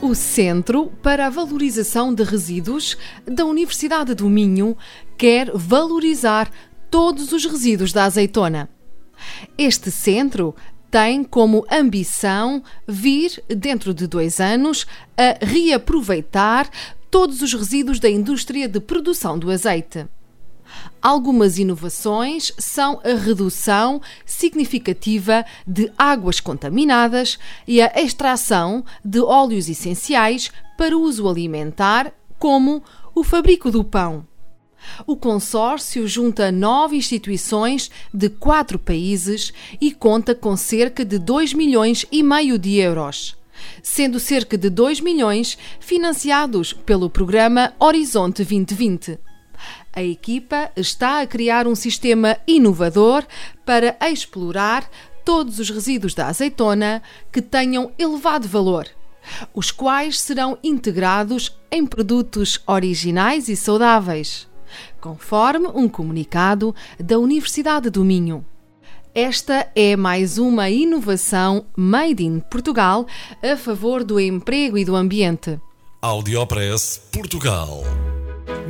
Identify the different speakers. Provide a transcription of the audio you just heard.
Speaker 1: O Centro para a Valorização de Resíduos da Universidade do Minho quer valorizar todos os resíduos da azeitona. Este centro tem como ambição vir, dentro de dois anos, a reaproveitar todos os resíduos da indústria de produção do azeite. Algumas inovações são a redução significativa de águas contaminadas e a extração de óleos essenciais para uso alimentar, como o fabrico do pão. O consórcio junta nove instituições de quatro países e conta com cerca de 2 milhões e meio de euros, sendo cerca de 2 milhões financiados pelo programa Horizonte 2020. A equipa está a criar um sistema inovador para explorar todos os resíduos da azeitona que tenham elevado valor, os quais serão integrados em produtos originais e saudáveis, conforme um comunicado da Universidade do Minho. Esta é mais uma inovação made in Portugal a favor do emprego e do ambiente.
Speaker 2: Audiopress Portugal.